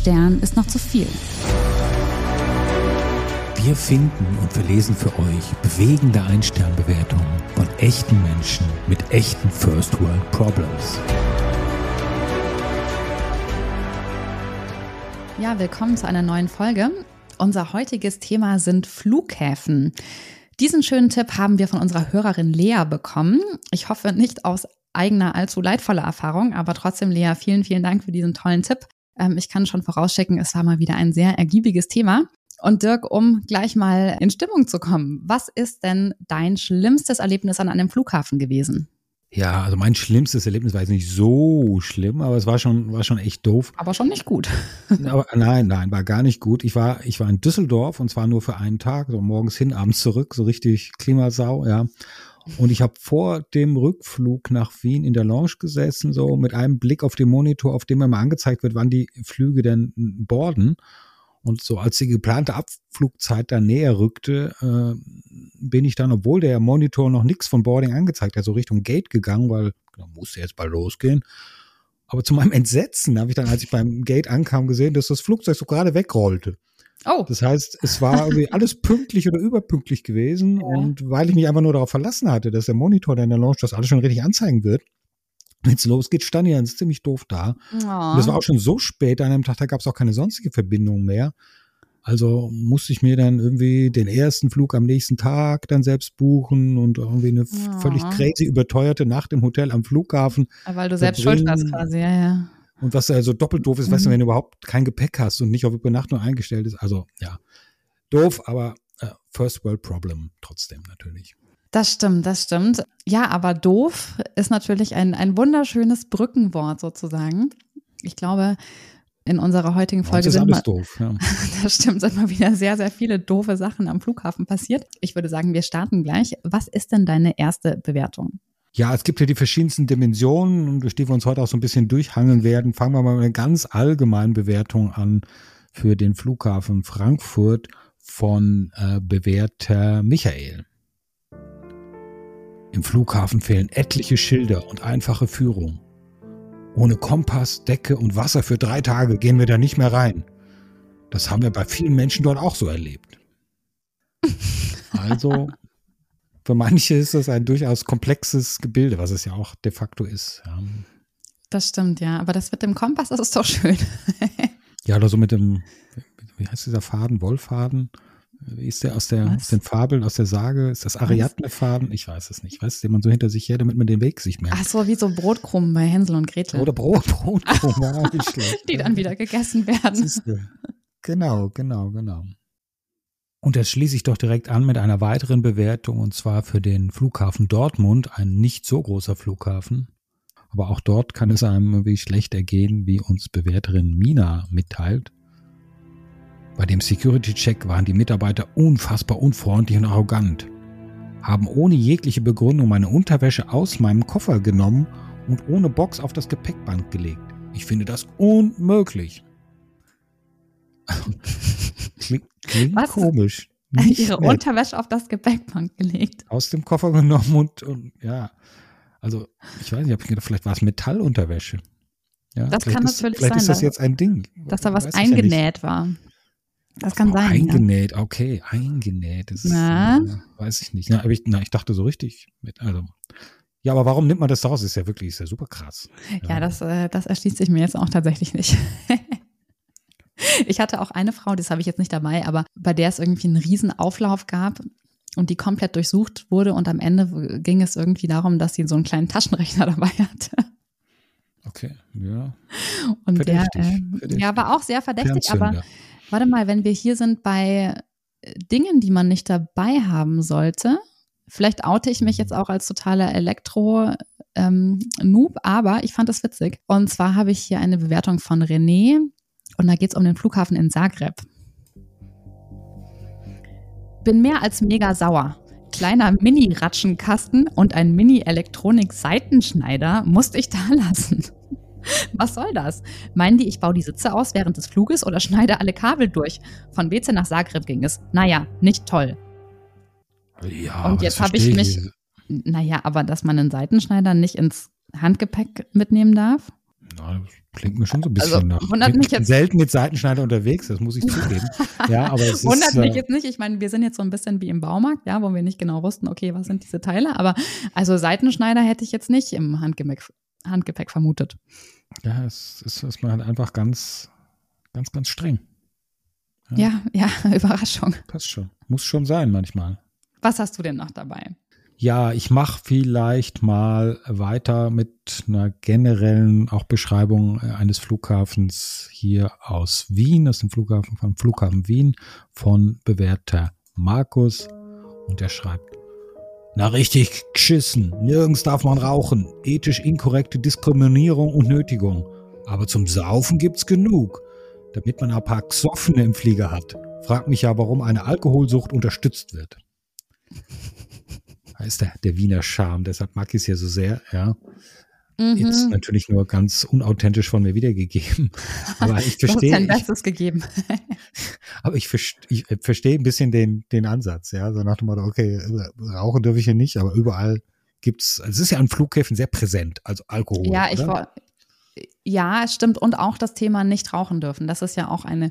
Stern ist noch zu viel. Wir finden und verlesen für euch bewegende Ein-Stern-Bewertungen von echten Menschen mit echten First World Problems. Ja, willkommen zu einer neuen Folge. Unser heutiges Thema sind Flughäfen. Diesen schönen Tipp haben wir von unserer Hörerin Lea bekommen. Ich hoffe nicht aus eigener allzu leidvoller Erfahrung, aber trotzdem, Lea, vielen, vielen Dank für diesen tollen Tipp. Ähm, ich kann schon vorausschicken, es war mal wieder ein sehr ergiebiges Thema. Und Dirk, um gleich mal in Stimmung zu kommen, was ist denn dein schlimmstes Erlebnis an einem Flughafen gewesen? Ja, also mein schlimmstes Erlebnis war jetzt nicht so schlimm, aber es war schon, war schon echt doof. Aber schon nicht gut. aber nein, nein, war gar nicht gut. Ich war, ich war in Düsseldorf und zwar nur für einen Tag, so morgens hin, abends zurück, so richtig Klimasau, ja. Und ich habe vor dem Rückflug nach Wien in der Lounge gesessen, so mit einem Blick auf den Monitor, auf dem mal angezeigt wird, wann die Flüge denn borden. Und so als die geplante Abflugzeit da näher rückte, äh, bin ich dann, obwohl der Monitor noch nichts von Boarding angezeigt hat, so Richtung Gate gegangen, weil da musste jetzt bald losgehen. Aber zu meinem Entsetzen habe ich dann, als ich beim Gate ankam, gesehen, dass das Flugzeug so gerade wegrollte. Oh. Das heißt, es war irgendwie alles pünktlich oder überpünktlich gewesen. Ja. Und weil ich mich einfach nur darauf verlassen hatte, dass der Monitor, der in der Launch das alles schon richtig anzeigen wird, wenn es losgeht, stand ich dann ziemlich doof da. Oh. Und das war auch schon so spät an einem Tag, da gab es auch keine sonstige Verbindung mehr. Also musste ich mir dann irgendwie den ersten Flug am nächsten Tag dann selbst buchen und irgendwie eine oh. völlig crazy überteuerte Nacht im Hotel am Flughafen. Weil du selbst schuld warst quasi, ja, ja. Und was also doppelt doof ist, mhm. weißt du, mhm. wenn du überhaupt kein Gepäck hast und nicht auf Übernachtung eingestellt ist. Also ja, doof, aber äh, First World Problem trotzdem natürlich. Das stimmt, das stimmt. Ja, aber doof ist natürlich ein, ein wunderschönes Brückenwort sozusagen. Ich glaube, in unserer heutigen Folge ist sind alles mal, doof. Ja. das stimmt, sind mal wieder sehr, sehr viele doofe Sachen am Flughafen passiert. Ich würde sagen, wir starten gleich. Was ist denn deine erste Bewertung? Ja, es gibt ja die verschiedensten Dimensionen, durch die wir uns heute auch so ein bisschen durchhangeln werden. Fangen wir mal mit einer ganz allgemeinen Bewertung an für den Flughafen Frankfurt von äh, Bewerter Michael. Im Flughafen fehlen etliche Schilder und einfache Führung. Ohne Kompass, Decke und Wasser für drei Tage gehen wir da nicht mehr rein. Das haben wir bei vielen Menschen dort auch so erlebt. Also, für manche ist das ein durchaus komplexes Gebilde, was es ja auch de facto ist. Ja. Das stimmt, ja. Aber das mit dem Kompass, das ist doch schön. ja, oder so mit dem, wie heißt dieser Faden, Wollfaden? Wie ist der aus, der aus den Fabeln, aus der Sage? Ist das Ariadne-Faden? Ich weiß es nicht. Weißt du, den man so hinter sich her, damit man den Weg sich merkt. Ach so, wie so Brotkrumen bei Hänsel und Gretel. Oder Brot, Brotkrumen, ja. Die dann wieder gegessen werden. Genau, genau, genau. Und das schließe ich doch direkt an mit einer weiteren Bewertung, und zwar für den Flughafen Dortmund, ein nicht so großer Flughafen. Aber auch dort kann es einem wie schlecht ergehen, wie uns Bewerterin Mina mitteilt. Bei dem Security-Check waren die Mitarbeiter unfassbar unfreundlich und arrogant, haben ohne jegliche Begründung meine Unterwäsche aus meinem Koffer genommen und ohne Box auf das Gepäckband gelegt. Ich finde das unmöglich. Klingt, klingt Was? komisch. Nicht Ihre nett. Unterwäsche auf das Gepäckband gelegt. Aus dem Koffer genommen und, und ja. Also, ich weiß nicht, ich gedacht, vielleicht war es Metallunterwäsche. Ja, das kann ist, natürlich vielleicht sein. Vielleicht ist das jetzt ein Ding. Dass da was eingenäht ja war. Das kann oh, sein. Eingenäht, ja. okay, eingenäht. Das na? Ist, äh, weiß ich nicht. Na, ich, na, ich dachte so richtig. Mit, also. Ja, aber warum nimmt man das daraus? Ist ja wirklich, ist ja super krass. Ja, ja das, äh, das erschließt sich mir jetzt auch tatsächlich nicht. ich hatte auch eine Frau, das habe ich jetzt nicht dabei, aber bei der es irgendwie einen riesen Auflauf gab und die komplett durchsucht wurde und am Ende ging es irgendwie darum, dass sie so einen kleinen Taschenrechner dabei hatte. Okay, ja. Und verdächtig, der, äh, ja, war auch sehr verdächtig, aber Warte mal, wenn wir hier sind bei äh, Dingen, die man nicht dabei haben sollte, vielleicht oute ich mich jetzt auch als totaler Elektro-Noob, ähm, aber ich fand das witzig. Und zwar habe ich hier eine Bewertung von René und da geht es um den Flughafen in Zagreb. Bin mehr als mega sauer. Kleiner Mini-Ratschenkasten und ein Mini-Elektronik-Seitenschneider musste ich da lassen. Was soll das? Meinen die, ich baue die Sitze aus während des Fluges oder schneide alle Kabel durch? Von WC nach Zagreb ging es. Naja, nicht toll. Ja, und jetzt habe ich mich. Naja, aber dass man einen Seitenschneider nicht ins Handgepäck mitnehmen darf? Ja, klingt mir schon so ein bisschen Also, nach. wundert Ich mich jetzt- selten mit Seitenschneider unterwegs, das muss ich zugeben. ja, aber es Wundert ist. mich Äh, jetzt nicht. Ich meine, wir sind jetzt so ein bisschen wie im Baumarkt, ja, wo wir nicht genau wussten, okay, was sind diese Teile. Aber also Seitenschneider hätte ich jetzt nicht im Handgepäck, Handgepäck vermutet. ja, es ist, ist man halt einfach ganz, ganz, ganz streng. Ja, ja, Überraschung. Passt schon. Muss schon sein manchmal. Was hast du denn noch dabei? Ja, ich mache vielleicht mal weiter mit einer generellen auch Beschreibung äh, eines Flughafens hier aus Wien. Ist ein Flughafen vom Flughafen Wien von bewährter Markus. Und der schreibt, na richtig geschissen, nirgends darf man rauchen, ethisch inkorrekte Diskriminierung und Nötigung. Aber zum Saufen gibt's genug, damit man ein paar Gsoffene im Flieger hat. Fragt mich ja, warum eine Alkoholsucht unterstützt wird. Da ist der, der Wiener Charme, deshalb mag ich es ja so sehr, ja. Jetzt Mhm. natürlich nur ganz unauthentisch von mir wiedergegeben. Aber ich verstehe, dein ich, Bestes gegeben. aber ich, verste- ich äh, verstehe ein bisschen den, den Ansatz, ja. So nach dem Motto, okay, äh, rauchen dürfe ich hier nicht, aber überall gibt's, also es ist ja an Flughäfen sehr präsent, also Alkohol. Ja, ich oder? war, ja, es stimmt. Und auch das Thema nicht rauchen dürfen. Das ist ja auch eine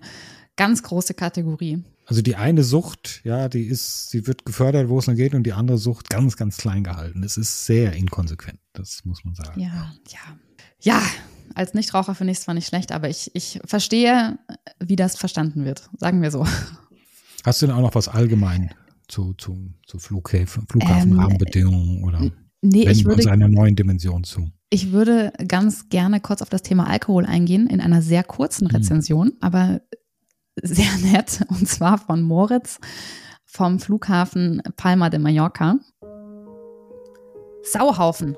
ganz große Kategorie. Also die eine Sucht, ja, die ist, sie wird gefördert, wo es nur geht, und die andere Sucht ganz, ganz klein gehalten. Das ist sehr inkonsequent, das muss man sagen. Ja, ja. Ja, als Nichtraucher finde ich es zwar nicht schlecht, aber ich, ich verstehe, wie das verstanden wird. Sagen wir so. Hast du denn auch noch was allgemein zu, zu, zu Flughäfen, Flughafenrahmenbedingungen oder Ähm, Nee, wenden ich uns würde, einer neuen Dimension zu? ich würde ganz gerne kurz auf das Thema Alkohol eingehen, in einer sehr kurzen Mhm. Rezension, aber sehr nett, und zwar von Moritz vom Flughafen Palma de Mallorca. Sauhaufen.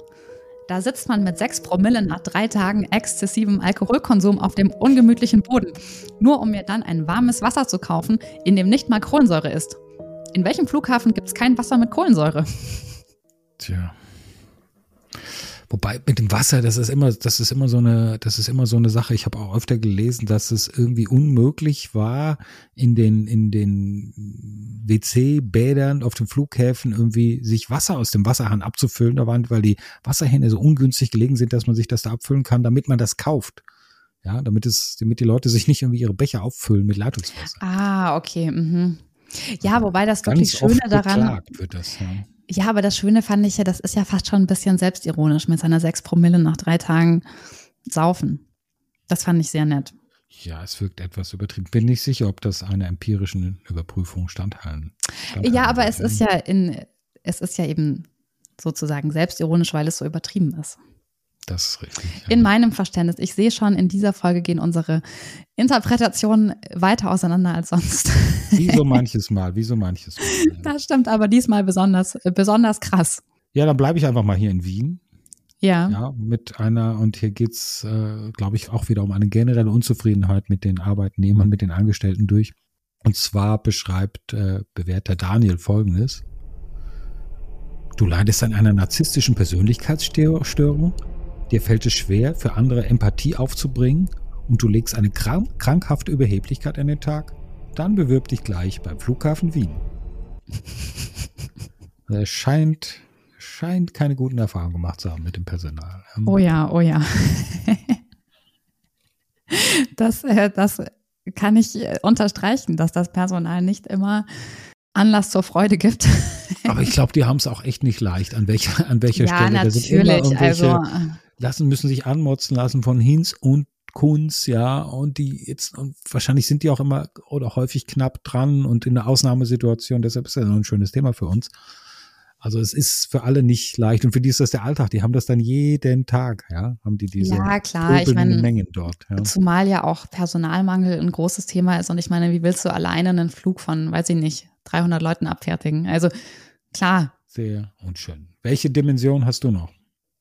Da sitzt man mit sechs Promille nach drei Tagen exzessivem Alkoholkonsum auf dem ungemütlichen Boden, nur um mir dann ein warmes Wasser zu kaufen, in dem nicht mal Kohlensäure ist. In welchem Flughafen gibt es kein Wasser mit Kohlensäure? Tja. Wobei mit dem Wasser, das ist immer, das ist immer so eine, das ist immer so eine Sache. Ich habe auch öfter gelesen, dass es irgendwie unmöglich war, in den, in den WC-Bädern auf den Flughäfen irgendwie sich Wasser aus dem Wasserhahn abzufüllen. Da waren, weil die Wasserhähne so ungünstig gelegen sind, dass man sich das da abfüllen kann, damit man das kauft. Ja, damit es, damit die Leute sich nicht irgendwie ihre Becher auffüllen mit Leitungswasser. Ah, okay. Mhm. Ja, wobei das wirklich Ganz Schöne oft daran, wird das, ja. Ja, aber das Schöne fand ich ja, das ist ja fast schon ein bisschen selbstironisch mit seiner sechs Promille nach drei Tagen saufen. Das fand ich sehr nett. Ja, es wirkt etwas übertrieben. Bin nicht sicher, ob das einer empirischen Überprüfung standhalten. standhalten Ja, aber es ist ja in, es ist ja eben sozusagen selbstironisch, weil es so übertrieben ist. Das ist richtig. Ja. In meinem Verständnis. Ich sehe schon, in dieser Folge gehen unsere Interpretationen weiter auseinander als sonst. wie so manches Mal, wie so manches Mal. Ja, Das stimmt aber diesmal besonders, äh, besonders krass. ja dann bleibe ich einfach mal hier in Wien. Ja. Ja, mit einer, und hier geht's, äh, glaube ich, auch wieder um eine generelle Unzufriedenheit mit den Arbeitnehmern, mit den Angestellten durch. Und zwar beschreibt äh, bewährter Daniel folgendes. Du leidest an einer narzisstischen Persönlichkeitsstörung. Dir fällt es schwer, für andere Empathie aufzubringen und du legst eine krank krankhafte Überheblichkeit an den Tag. Dann bewirb dich gleich beim Flughafen Wien. Er scheint, scheint keine guten Erfahrungen gemacht zu haben mit dem Personal. Ähm, Oh ja, oh ja. Das, äh, das kann ich äh, unterstreichen, dass das Personal nicht immer Anlass zur Freude gibt. Aber ich glaube, die haben es auch echt nicht leicht. An welcher, an welcher ja, Stelle? Da sind immer natürlich. irgendwelche- Also, lassen, müssen sich anmotzen lassen von Hinz und Kunz, ja, und die jetzt, und wahrscheinlich sind die auch immer oder häufig knapp dran und in einer Ausnahmesituation, deshalb ist das noch ein schönes Thema für uns. Also es ist für alle nicht leicht und für die ist das der Alltag. Die haben das dann jeden Tag, ja, haben die diese ja, klar. Ich meine, Mengen dort. Ja. zumal ja auch Personalmangel ein großes Thema ist. Und ich meine, wie willst du alleine einen Flug von, weiß ich nicht, 300 Leuten abfertigen? Also, klar. Sehr unschön. Welche Dimension hast du noch?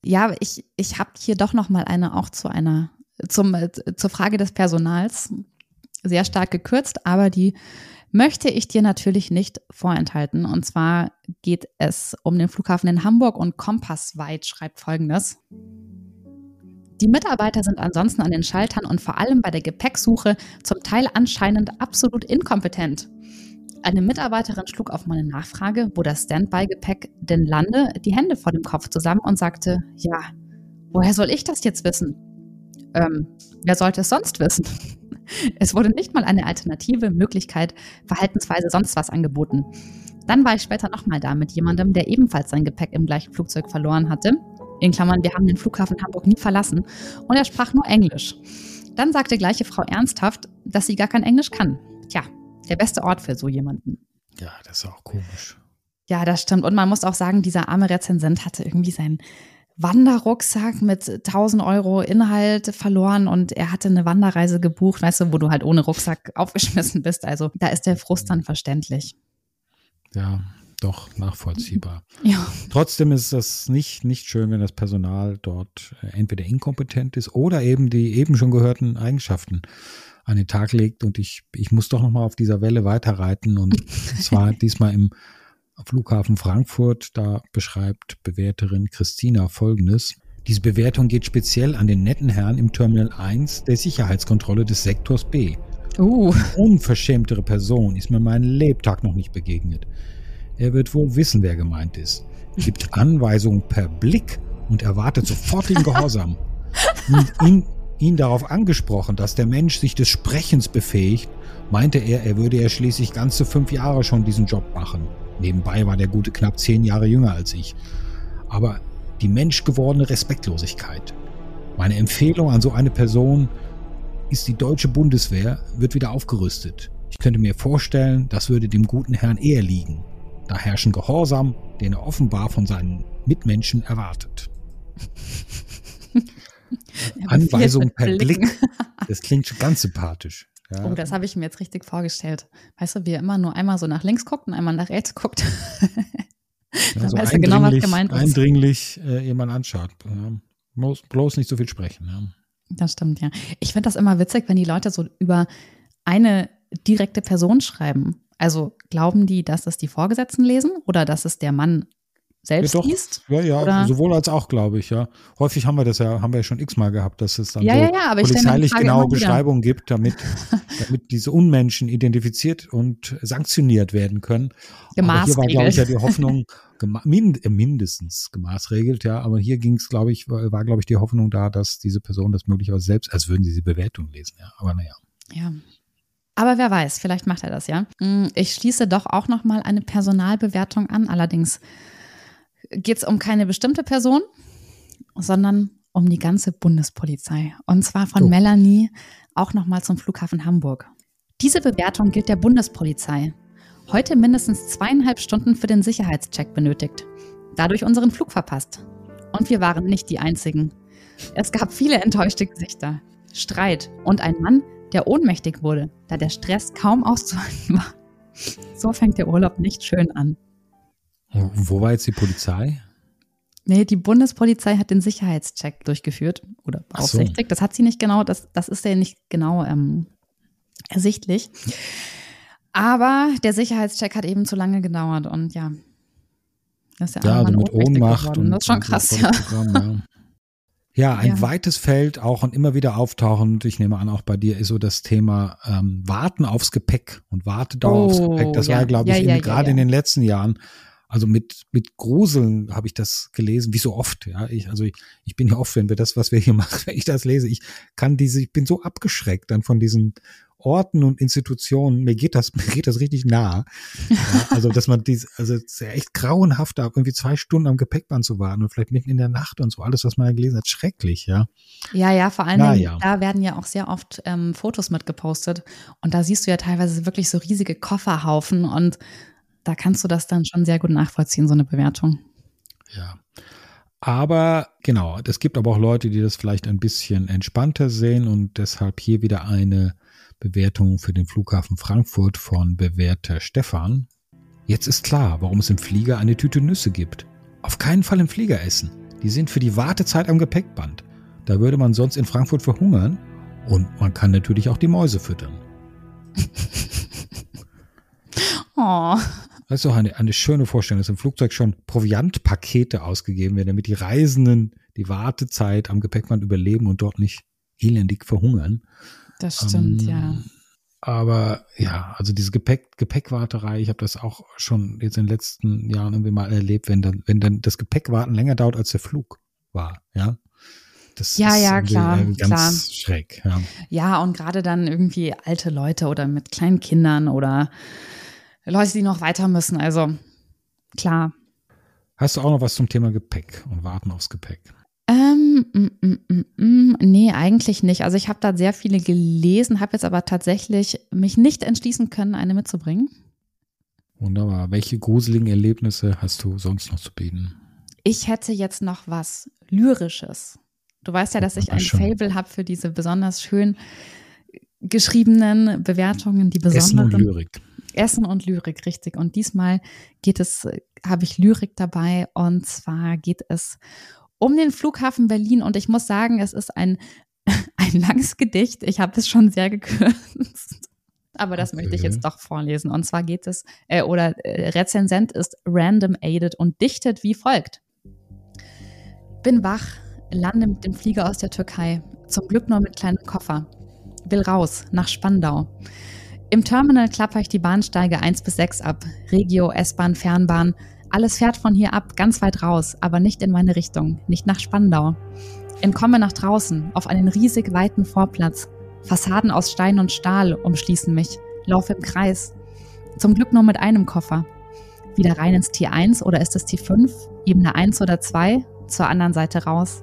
Ja, ich, ich habe hier doch noch mal eine auch zu einer, zum, äh, zur Frage des Personals sehr stark gekürzt, aber die möchte ich dir natürlich nicht vorenthalten. Und zwar geht es um den Flughafen in Hamburg und Kompassweit schreibt folgendes. Die Mitarbeiter sind ansonsten an den Schaltern und vor allem bei der Gepäcksuche zum Teil anscheinend absolut inkompetent. Eine Mitarbeiterin schlug auf meine Nachfrage, wo das Standby-Gepäck denn lande, die Hände vor dem Kopf zusammen und sagte, ja, woher soll ich das jetzt wissen? Ähm, wer sollte es sonst wissen? Es wurde nicht mal eine alternative Möglichkeit, Verhaltensweise sonst was angeboten. Dann war ich später nochmal da mit jemandem, der ebenfalls sein Gepäck im gleichen Flugzeug verloren hatte. In Klammern, wir haben den Flughafen Hamburg nie verlassen und er sprach nur Englisch. Dann sagte gleiche Frau ernsthaft, dass sie gar kein Englisch kann. Tja, der beste Ort für so jemanden. Ja, das ist auch komisch. Ja, das stimmt. Und man muss auch sagen, dieser arme Rezensent hatte irgendwie seinen Wanderrucksack mit 1000 Euro Inhalt verloren und er hatte eine Wanderreise gebucht, weißt du, wo du halt ohne Rucksack aufgeschmissen bist. Also da ist der Frust dann verständlich. Ja, doch nachvollziehbar. Ja. Trotzdem ist das nicht, nicht schön, wenn das Personal dort äh, entweder inkompetent ist oder eben die eben schon gehörten Eigenschaften an den Tag legt. Und ich, ich muss doch nochmal auf dieser Welle weiterreiten und zwar diesmal im Flughafen Frankfurt. Da beschreibt Bewerterin Christina Folgendes. Diese Bewertung geht speziell an den netten Herrn im Terminal 1 der Sicherheitskontrolle des Sektors B. Uh. Unverschämtere Person ist mir meinen Lebtag noch nicht begegnet. Er wird wohl wissen, wer gemeint ist. Gibt Anweisungen per Blick und erwartet sofortigen Gehorsam. Und ihn, ihn darauf angesprochen, dass der Mensch sich des Sprechens befähigt, meinte er, er würde ja schließlich ganze fünf Jahre schon diesen Job machen. Nebenbei war der Gute knapp zehn Jahre jünger als ich. Aber die menschgewordene Respektlosigkeit. Meine Empfehlung an so eine Person ist die deutsche Bundeswehr, wird wieder aufgerüstet. Ich könnte mir vorstellen, das würde dem guten Herrn eher liegen. Da herrschen Gehorsam, den er offenbar von seinen Mitmenschen erwartet. Anweisung per Blick. Das klingt schon ganz sympathisch. Ja. Oh, das habe ich mir jetzt richtig vorgestellt. Weißt du, wie er immer nur einmal so nach links guckt und einmal nach rechts guckt. da also weiß er genau, was gemeint ist. Eindringlich äh, jemand anschaut. Ja. Bloß, bloß nicht so viel sprechen. Ja. Das stimmt, ja. Ich finde das immer witzig, wenn die Leute so über eine direkte Person schreiben. Also glauben die, dass es die Vorgesetzten lesen oder dass es der Mann selbst ja, liest? Ja, ja, oder? sowohl als auch, glaube ich, ja. Häufig haben wir das ja, haben wir ja schon x-mal gehabt, dass es dann ja, so ja, ja, polizeilich genaue Beschreibungen gibt, damit, damit diese Unmenschen identifiziert und sanktioniert werden können. Aber hier war, glaube ich, ja die Hoffnung, mind, äh, mindestens gemaßregelt, ja. Aber hier ging es, glaube ich, war, war glaube ich, die Hoffnung da, dass diese Person das möglicherweise selbst, als würden sie die Bewertung lesen, ja. Aber naja. Ja. Aber wer weiß, vielleicht macht er das, ja. Hm, ich schließe doch auch noch mal eine Personalbewertung an, allerdings geht es um keine bestimmte Person, sondern um die ganze Bundespolizei. Und zwar von oh. Melanie auch nochmal zum Flughafen Hamburg. Diese Bewertung gilt der Bundespolizei. Heute mindestens zweieinhalb Stunden für den Sicherheitscheck benötigt. Dadurch unseren Flug verpasst. Und wir waren nicht die Einzigen. Es gab viele enttäuschte Gesichter, Streit und ein Mann, der ohnmächtig wurde, da der Stress kaum auszuhalten war. So fängt der Urlaub nicht schön an. Wo war jetzt die Polizei? Nee, die Bundespolizei hat den Sicherheitscheck durchgeführt oder beaufsichtigt. So. Das hat sie nicht genau, das, das ist ja nicht genau ähm, ersichtlich. Aber der Sicherheitscheck hat eben zu lange gedauert und ja. Das ist ja, ja also mit Ohnmacht und, das ist schon krass, ja. ja. Ja, ein ja. weites Feld, auch und immer wieder auftauchend, ich nehme an, auch bei dir ist so das Thema ähm, Warten aufs Gepäck und Wartedauer oh, aufs Gepäck. Das ja. war, glaube ich, gerade in den letzten Jahren also mit, mit Gruseln habe ich das gelesen, wie so oft, ja. Ich, also ich, ich bin ja oft, wenn wir das, was wir hier machen, wenn ich das lese, ich kann diese, ich bin so abgeschreckt dann von diesen Orten und Institutionen, mir geht das, mir geht das richtig nah. Ja, also, dass man diese, also es ist ja echt grauenhaft, da irgendwie zwei Stunden am Gepäckband zu warten und vielleicht mitten in der Nacht und so, alles, was man ja gelesen hat, schrecklich, ja. Ja, ja, vor allem, ja. da werden ja auch sehr oft ähm, Fotos mitgepostet und da siehst du ja teilweise wirklich so riesige Kofferhaufen und da kannst du das dann schon sehr gut nachvollziehen, so eine Bewertung. Ja. Aber genau, es gibt aber auch Leute, die das vielleicht ein bisschen entspannter sehen und deshalb hier wieder eine Bewertung für den Flughafen Frankfurt von Bewerter Stefan. Jetzt ist klar, warum es im Flieger eine Tüte Nüsse gibt. Auf keinen Fall im Flieger essen. Die sind für die Wartezeit am Gepäckband. Da würde man sonst in Frankfurt verhungern und man kann natürlich auch die Mäuse füttern. oh. Das ist doch eine, eine schöne Vorstellung, dass im Flugzeug schon Proviantpakete ausgegeben werden, damit die Reisenden die Wartezeit am Gepäckband überleben und dort nicht elendig verhungern. Das stimmt, ähm, ja. Aber ja, also diese Gepäck, Gepäckwarterei, ich habe das auch schon jetzt in den letzten Jahren irgendwie mal erlebt, wenn dann, wenn dann das Gepäckwarten länger dauert als der Flug war, ja. Das ja, ist ja, klar, ganz klar. schräg. Ja. Ja, und gerade dann irgendwie alte Leute oder mit kleinen Kindern oder Leute, die noch weiter müssen. Also klar. Hast du auch noch was zum Thema Gepäck und Warten aufs Gepäck? Ähm, mm, mm, mm, mm, nee, eigentlich nicht. Also ich habe da sehr viele gelesen, habe jetzt aber tatsächlich mich nicht entschließen können, eine mitzubringen. Wunderbar. Welche gruseligen Erlebnisse hast du sonst noch zu bieten? Ich hätte jetzt noch was Lyrisches. Du weißt ja, dass ich ein. Fable habe für diese besonders schön geschriebenen Bewertungen, die Essen und besonderen. Lyrik. Essen und Lyrik, richtig. Und diesmal geht es, äh, habe ich Lyrik dabei und zwar geht es um den Flughafen Berlin und ich muss sagen, es ist ein, ein langes Gedicht. Ich habe es schon sehr gekürzt. Aber das möchte ich Okay. jetzt doch vorlesen. Und zwar geht es, äh, oder äh, Rezensent ist random aided und dichtet wie folgt. Bin wach, lande mit dem Flieger aus der Türkei. Zum Glück nur mit kleinem Koffer. Will raus, nach Spandau. Im Terminal klapper ich die Bahnsteige 1 bis 6 ab. Regio, S-Bahn, Fernbahn. Alles fährt von hier ab, ganz weit raus, aber nicht in meine Richtung, nicht nach Spandau. Entkomme nach draußen, auf einen riesig weiten Vorplatz. Fassaden aus Stein und Stahl umschließen mich. Laufe im Kreis. Zum Glück nur mit einem Koffer. Wieder rein ins T1 oder ist es T5? Ebene 1 oder 2? Zur anderen Seite raus.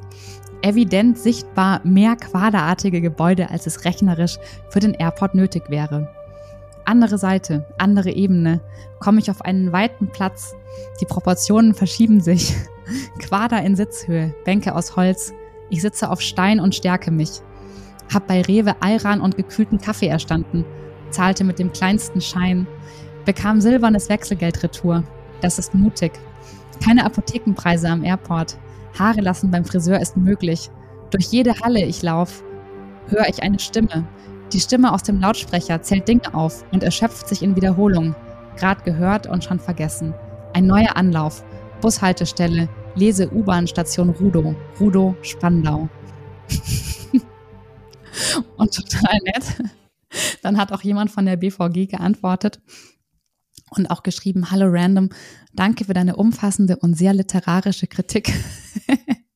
Evident sichtbar mehr quaderartige Gebäude, als es rechnerisch für den Airport nötig wäre. Andere Seite, andere Ebene, komme ich auf einen weiten Platz. Die Proportionen verschieben sich. Quader in Sitzhöhe, Bänke aus Holz. Ich sitze auf Stein und stärke mich. Hab bei Rewe Ayran und gekühlten Kaffee erstanden. Zahlte mit dem kleinsten Schein. Bekam silbernes Wechselgeld retour. Das ist mutig. Keine Apothekenpreise am Airport. Haare lassen beim Friseur ist möglich. Durch jede Halle ich lauf, höre ich eine Stimme. Die Stimme aus dem Lautsprecher zählt Dinge auf und erschöpft sich in Wiederholung. Grad gehört und schon vergessen. Ein neuer Anlauf. Bushaltestelle. Lese U-Bahn-Station Rudo. Rudo, Spandau. und total nett. Dann hat auch jemand von der BVG geantwortet und auch geschrieben, Hallo Random, danke für deine umfassende und sehr literarische Kritik.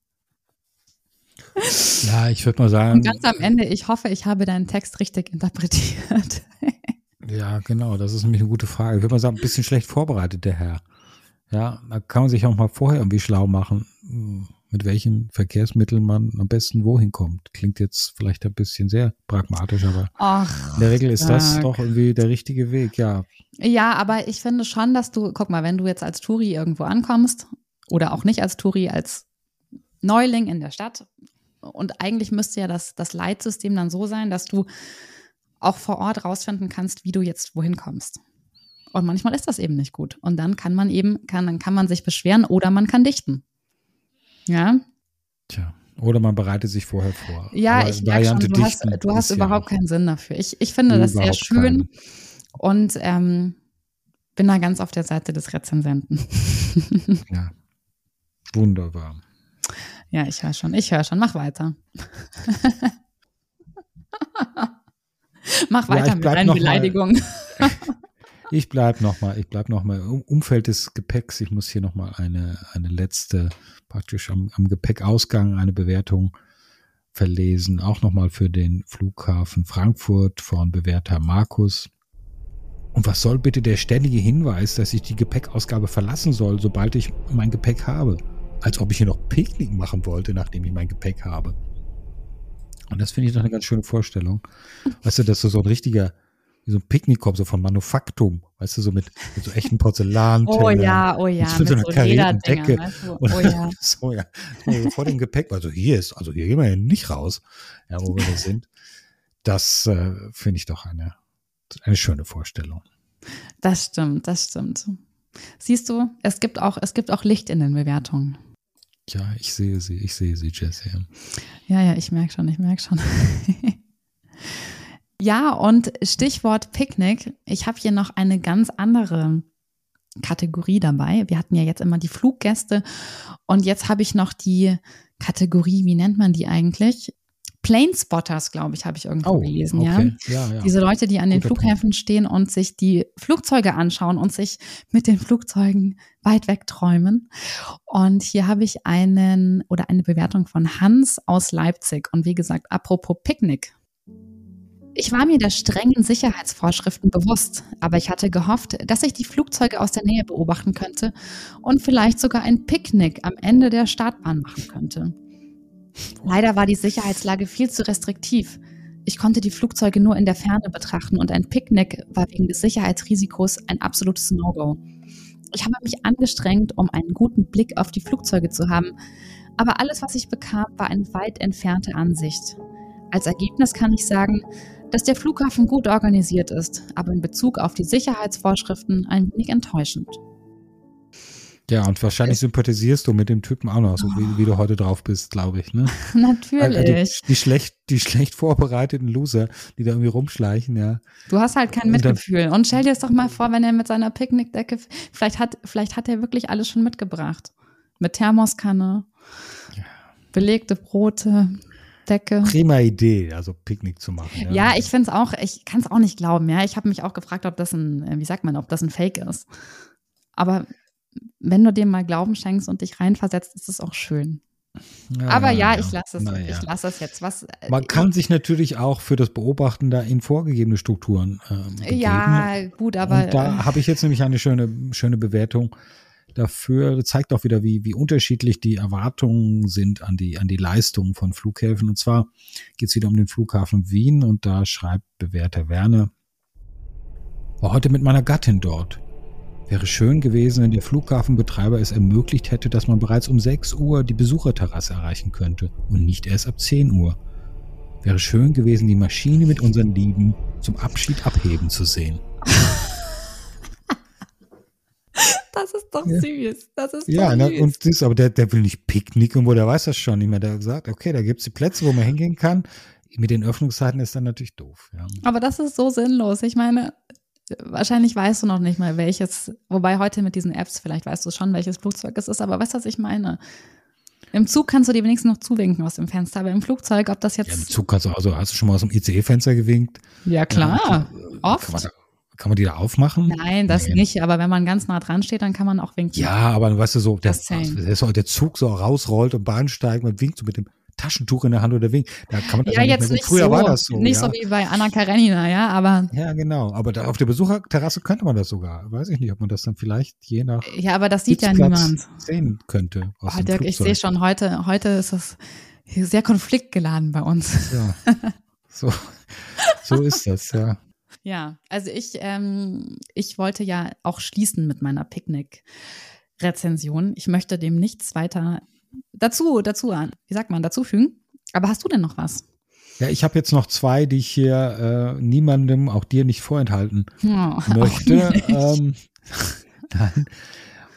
Ja, ich würde mal sagen, Und ganz am Ende, ich hoffe, ich habe deinen Text richtig interpretiert. ja, genau, das ist nämlich eine gute Frage. Ich würde mal sagen, ein bisschen schlecht vorbereitet, der Herr. Ja, da kann man sich auch mal vorher irgendwie schlau machen, mit welchen Verkehrsmitteln man am besten wohin kommt. Klingt jetzt vielleicht ein bisschen sehr pragmatisch, aber Ach, in der Regel ist das doch irgendwie der richtige Weg, ja. Ja, aber ich finde schon, dass du, guck mal, wenn du jetzt als Touri irgendwo ankommst oder auch nicht als Touri, als Neuling in der Stadt und eigentlich müsste ja das, das Leitsystem dann so sein, dass du auch vor Ort rausfinden kannst, wie du jetzt wohin kommst. Und manchmal ist das eben nicht gut. Und dann kann man eben, kann, dann kann man sich beschweren oder man kann dichten. Ja, Tja. Oder man bereitet sich vorher vor. ja, Aber ich merke schon, du hast, du hast ja überhaupt keinen Sinn dafür. Ich, ich finde das sehr schön keinen. und ähm, bin da ganz auf der Seite des Rezensenten. Ja. Wunderbar. Ja, ich höre schon, ich höre schon. Mach weiter. Mach Ja, weiter ich mit deinen Beleidigungen. Ich bleib noch mal, ich bleib noch mal im Umfeld des Gepäcks. Ich muss hier noch mal eine, eine letzte, praktisch am, am Gepäckausgang eine Bewertung verlesen. Auch noch mal für den Flughafen Frankfurt von Bewerter Markus. Und was soll bitte der ständige Hinweis, dass ich die Gepäckausgabe verlassen soll, sobald ich mein Gepäck habe? Als ob ich hier noch Picknick machen wollte, nachdem ich mein Gepäck habe. Und das finde ich doch eine ganz schöne Vorstellung. Weißt du, dass du so ein richtiger, wie so ein Picknickkorb, so von Manufaktum, weißt du, so mit, mit so echten Porzellan. Oh ja, oh ja, mit so einer so karierten Lederdingern, Decke. weißt du? Oh ja. so, ja. So, vor dem Gepäck, also hier ist, also hier gehen wir ja nicht raus, ja, wo wir sind. Das äh, finde ich doch eine, eine schöne Vorstellung. Das stimmt, das stimmt. Siehst du, es gibt auch, es gibt auch Licht in den Bewertungen. Ja, ich sehe sie, ich sehe sie, Jesse. Ja, ja, ich merke schon, ich merke schon. ja, und Stichwort Picknick. Ich habe hier noch eine ganz andere Kategorie dabei. Wir hatten ja jetzt immer die Fluggäste und jetzt habe ich noch die Kategorie, wie nennt man die eigentlich? Planespotters, glaube ich, habe ich irgendwo Oh, gelesen, okay. ja. Ja, ja. Diese Leute, die an den Guter Flughäfen stehen und sich die Flugzeuge anschauen und sich mit den Flugzeugen weit weg träumen. Und hier habe ich einen oder eine Bewertung von Hans aus Leipzig. Und wie gesagt, apropos Picknick. Ich war mir der strengen Sicherheitsvorschriften bewusst, aber ich hatte gehofft, dass ich die Flugzeuge aus der Nähe beobachten könnte und vielleicht sogar ein Picknick am Ende der Startbahn machen könnte. Leider war die Sicherheitslage viel zu restriktiv. Ich konnte die Flugzeuge nur in der Ferne betrachten und ein Picknick war wegen des Sicherheitsrisikos ein absolutes No-Go. Ich habe mich angestrengt, um einen guten Blick auf die Flugzeuge zu haben, aber alles, was ich bekam, war eine weit entfernte Ansicht. Als Ergebnis kann ich sagen, dass der Flughafen gut organisiert ist, aber in Bezug auf die Sicherheitsvorschriften ein wenig enttäuschend. Ja, und wahrscheinlich sympathisierst du mit dem Typen auch noch, so wie, wie du heute drauf bist, glaube ich. Ne? Natürlich. Also die, die, schlecht, die schlecht vorbereiteten Loser, die da irgendwie rumschleichen, ja. Du hast halt kein Mitgefühl. Und stell dir es doch mal vor, wenn er mit seiner Picknickdecke, vielleicht hat, vielleicht hat er wirklich alles schon mitgebracht. Mit Thermoskanne, belegte Brote, Decke. Prima Idee, also Picknick zu machen. Ja, Ja, ich finde es auch, ich kann es auch nicht glauben, ja. Ich habe mich auch gefragt, ob das ein, äh, wie sagt man, ob das ein Fake ist. Aber wenn du dem mal Glauben schenkst und dich reinversetzt, ist es auch schön. Ja, Aber ja, ich lasse es, Na ich ja. lasse es jetzt. Was, äh, Man kann sich natürlich auch für das Beobachten da in vorgegebene Strukturen ähm, begeben. ja, gut, aber Und da habe ich jetzt nämlich eine schöne, schöne Bewertung dafür. Das zeigt auch wieder, wie, wie unterschiedlich die Erwartungen sind an die, an die Leistungen von Flughäfen. Und zwar geht es wieder um den Flughafen Wien und da schreibt Bewerter Werner, war heute mit meiner Gattin dort. Wäre schön gewesen, wenn der Flughafenbetreiber es ermöglicht hätte, dass man bereits um 6 Uhr die Besucherterrasse erreichen könnte und nicht erst ab 10 Uhr. Wäre schön gewesen, die Maschine mit unseren Lieben zum Abschied abheben zu sehen. das ist doch Ja. süß. Das ist Ja, doch ne, süß. und siehst, aber der, der will nicht picknicken, wo der weiß das schon nicht mehr. Der gesagt, okay, da gibt's die Plätze, wo man hingehen kann. Mit den Öffnungszeiten ist dann natürlich doof. Ja. Aber das ist so sinnlos. Ich meine, wahrscheinlich weißt du noch nicht mal welches, wobei heute mit diesen Apps, vielleicht weißt du schon, welches Flugzeug es ist, aber weißt du, was ich meine? Im Zug kannst du dir wenigstens noch zuwinken aus dem Fenster, aber im Flugzeug, ob das Ja, im jetzt. Zug kannst du, also hast du schon mal aus dem ICE-Fenster gewinkt? Ja, klar. Ja, oft. Kann man, kann man die da aufmachen? Nein, das Nee. nicht, aber wenn man ganz nah dran steht, dann kann man auch winken. Ja, aber weißt du so, der, der, der Zug so rausrollt und Bahnsteigt, man winkt so mit dem Taschentuch in der Hand oder winkt. Da kann man das Ja, nicht jetzt mehr so. nicht Früher so, war das so. nicht ja. so wie bei Anna Karenina, ja, aber Ja, genau. Aber da auf der Besucherterrasse könnte man das sogar. Weiß ich nicht, ob man das dann vielleicht je nach ja, aber das sieht ja niemand. sehen könnte. Aus Oh, dem Dirk, ich sehe schon heute, heute ist es sehr konfliktgeladen bei uns. Ja. So, so ist das, ja. Ja, also ich, ähm, ich wollte ja auch schließen mit meiner Picknick-Rezension. Ich möchte dem nichts weiter dazu, dazu an, wie sagt man, dazufügen. Aber hast du denn noch was? Ja, ich habe jetzt noch zwei, die ich hier äh, niemandem, auch dir nicht vorenthalten Oh, möchte. Ähm.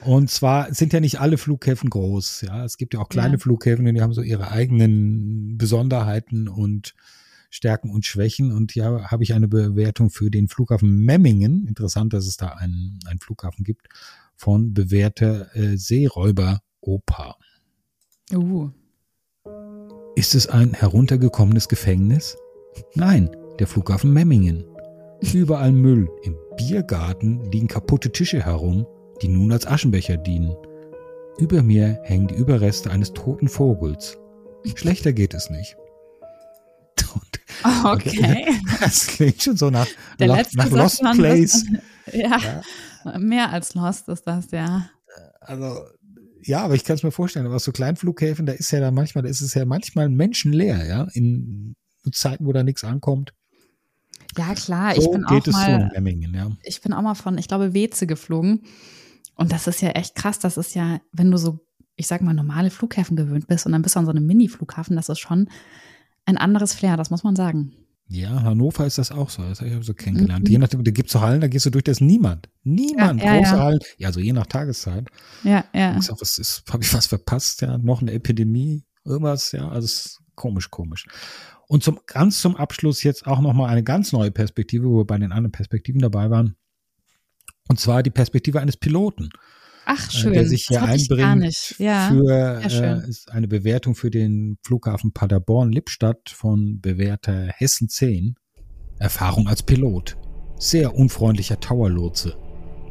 Und zwar sind ja nicht alle Flughäfen groß. Ja, es gibt ja auch kleine Ja. Flughäfen, die haben so ihre eigenen Besonderheiten und Stärken und Schwächen. Und hier habe ich eine Bewertung für den Flughafen Memmingen. Interessant, dass es da einen, einen Flughafen gibt von bewährter äh, Seeräuber Opa. Uh, Ist es ein heruntergekommenes Gefängnis? Nein, der Flughafen Memmingen. Überall Müll. Im Biergarten liegen kaputte Tische herum, die nun als Aschenbecher dienen. Über mir hängen die Überreste eines toten Vogels. Schlechter geht es nicht. Und okay. das klingt schon so nach, Der nach, nach Lost Place. bisschen- Ja, mehr als Lost ist das, ja. Also, ja, aber ich kann es mir vorstellen, aber so Kleinflughäfen, da ist ja dann manchmal, da ist es ja manchmal menschenleer, ja, in Zeiten, wo da nichts ankommt. Ja, klar, ich So bin auch mal, Memmingen, ja. ich bin auch mal von, ich glaube, Weze geflogen. Und das ist ja echt krass. Das ist ja, wenn du so, ich sag mal, normale Flughäfen gewöhnt bist und dann bist du an so einem Mini-Flughafen, das ist schon ein anderes Flair, das muss man sagen. Ja, Hannover ist das auch so. Das habe ich auch so kennengelernt. Mhm. Je nachdem, da gibt es so Hallen, da gehst du durch, da ist niemand. Niemand. Ja, ja, Große ja. Hallen. Ja, also je nach Tageszeit. Ja, ja. Ich sag, was ist, habe ich was verpasst? Ja, noch eine Epidemie, irgendwas, ja, also komisch, komisch. Und zum, ganz zum Abschluss jetzt auch nochmal eine ganz neue Perspektive, wo wir bei den anderen Perspektiven dabei waren. Und zwar die Perspektive eines Piloten. Ach, schön. der sich hier einbringt nicht. Ja. für schön. äh, ist eine Bewertung für den Flughafen Paderborn-Lippstadt von Bewerter Hessen 10. Erfahrung als Pilot. Sehr unfreundlicher Towerlotse.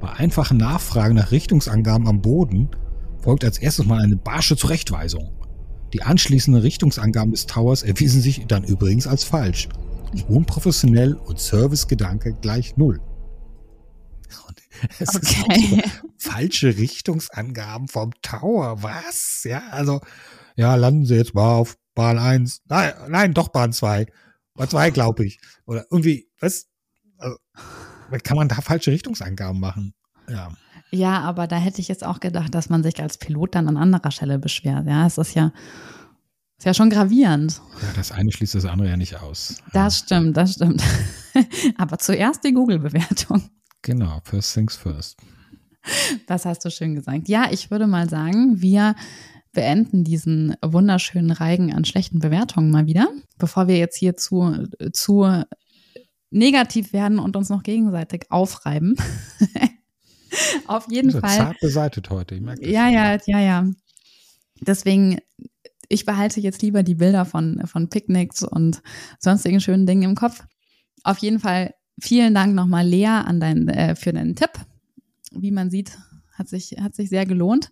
Bei einfachen Nachfragen nach Richtungsangaben am Boden folgt als erstes mal eine barsche Zurechtweisung. Die anschließenden Richtungsangaben des Towers erwiesen sich dann übrigens als falsch. Unprofessionell und Servicegedanke gleich null. Es Okay. so, falsche Richtungsangaben vom Tower. Was? Ja, also, ja, landen Sie jetzt mal auf Bahn 1. Nein, nein, doch Bahn 2. Bahn 2, glaube ich. Oder irgendwie, was? Also, kann man da falsche Richtungsangaben machen? Ja. Ja, aber da hätte ich jetzt auch gedacht, dass man sich als Pilot dann an anderer Stelle beschwert. Ja, es ist ja, ist ja schon gravierend. Ja, das eine schließt das andere ja nicht aus. Das stimmt, das stimmt. aber zuerst die Google-Bewertung. Genau, first things first. Das hast du schön gesagt. Ja, ich würde mal sagen, wir beenden diesen wunderschönen Reigen an schlechten Bewertungen mal wieder, bevor wir jetzt hier zu, zu negativ werden und uns noch gegenseitig aufreiben. Auf jeden So Fall. zart beseitet heute, ich merke das. Ja, ja, ja, ja. Deswegen, ich behalte jetzt lieber die Bilder von, von Picknicks und sonstigen schönen Dingen im Kopf. Auf jeden Fall vielen Dank nochmal, Lea, an dein, äh, für deinen Tipp. Wie man sieht, hat sich, hat sich sehr gelohnt.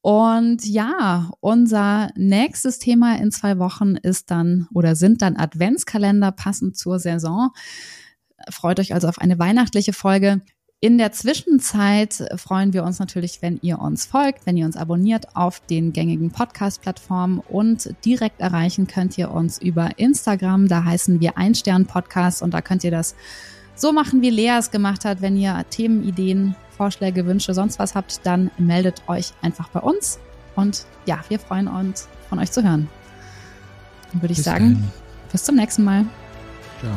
Und ja, unser nächstes Thema in zwei Wochen ist dann oder sind dann Adventskalender passend zur Saison. Freut euch also auf eine weihnachtliche Folge. In der Zwischenzeit freuen wir uns natürlich, wenn ihr uns folgt, wenn ihr uns abonniert auf den gängigen Podcast-Plattformen und direkt erreichen könnt ihr uns über Instagram. Da heißen wir Einstern Podcast und da könnt ihr das so machen, wie Lea es gemacht hat. Wenn ihr Themenideen, Vorschläge, Wünsche, sonst was habt, dann meldet euch einfach bei uns. Und ja, wir freuen uns, von euch zu hören. Dann würde ich Bis sagen, dann. bis zum nächsten Mal. Ciao.